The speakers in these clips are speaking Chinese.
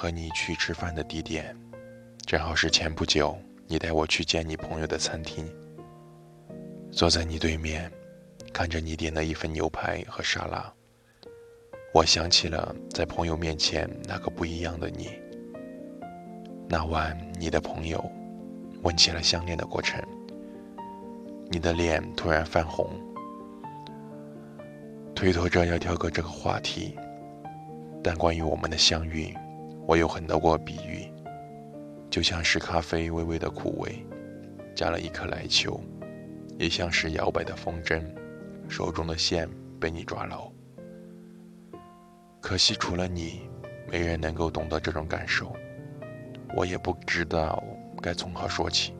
和你去吃饭的地点，正好是前不久你带我去见你朋友的餐厅。坐在你对面，看着你点的一份牛排和沙拉，我想起了在朋友面前那个不一样的你。那晚，你的朋友问起了相恋的过程，你的脸突然泛红，推脱着要跳过这个话题。但关于我们的相遇，我有很多个比喻，就像是咖啡微微的苦味，加了一颗奶球，也像是摇摆的风筝，手中的线被你抓牢。可惜除了你，没人能够懂得这种感受，我也不知道该从何说起。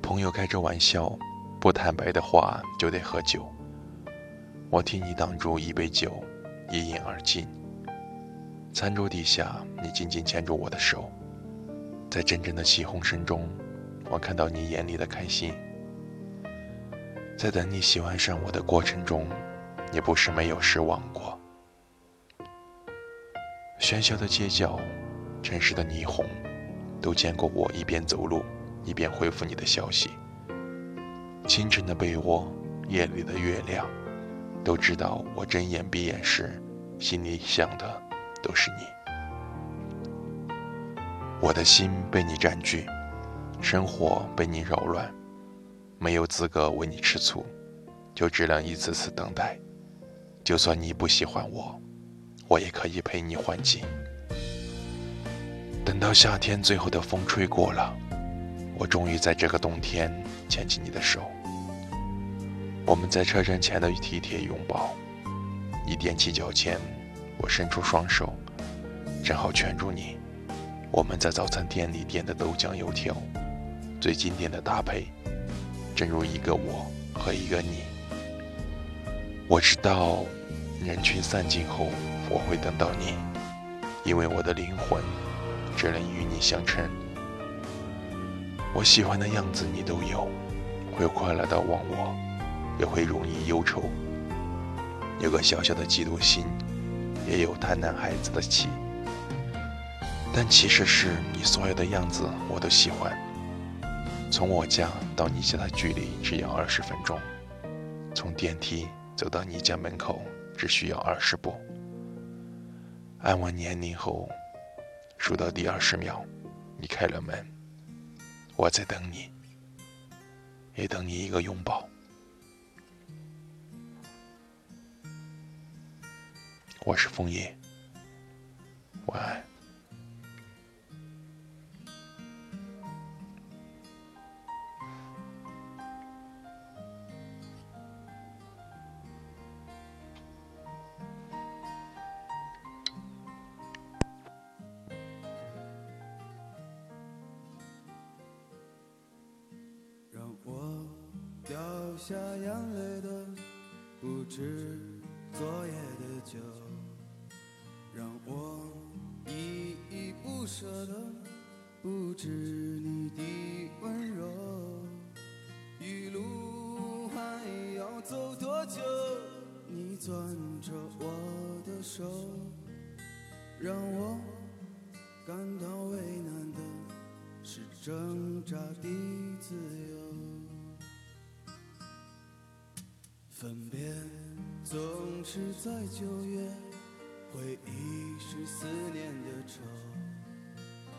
朋友开着玩笑，不坦白的话就得喝酒，我替你挡住一杯酒。一饮而尽。餐桌底下，你紧紧牵住我的手，在阵阵的起哄声中，我看到你眼里的开心。在等你喜欢上我的过程中，也不是没有失望过。喧嚣的街角，城市的霓虹，都见过我一边走路，一边回复你的消息。清晨的被窝，夜里的月亮。都知道我睁眼闭眼时，心里想的都是你。我的心被你占据，生活被你扰乱，没有资格为你吃醋，就只能一次次等待。就算你不喜欢我，我也可以陪你换季。等到夏天最后的风吹过了，我终于在这个冬天牵起你的手。我们在车站前的体贴拥抱，你踮起脚尖，我伸出双手，正好圈住你。我们在早餐店里点的豆浆油条，最经典的搭配，正如一个我和一个你。我知道，人群散尽后我会等到你，因为我的灵魂只能与你相称。我喜欢的样子你都有，会快乐的忘我。也会容易忧愁，有个小小的嫉妒心，也有贪婪孩子的气。但其实是你所有的样子我都喜欢。从我家到你家的距离只要二十分钟，从电梯走到你家门口只需要二十步。按完年龄后，数到第二十秒，你开了门，我在等你，也等你一个拥抱。我是枫叶，晚安。让我掉下眼泪的，不止昨夜的酒。舍得，不止你的温柔。一路还要走多久？你攥着我的手，让我感到为难的是挣扎的自由。分别总是在九月。回忆是思念的愁，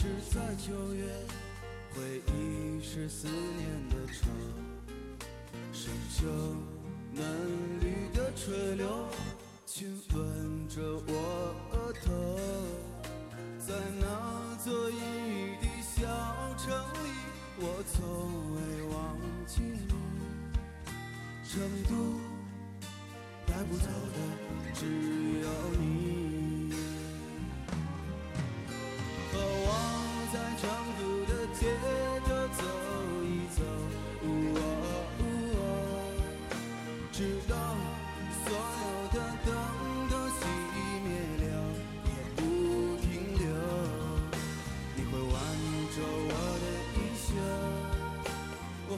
是在九月，回忆是思念的愁，深秋嫩绿的垂柳，亲吻着我额头，在那座阴雨的小城里，我从未忘记你。成都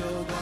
酒馆的门。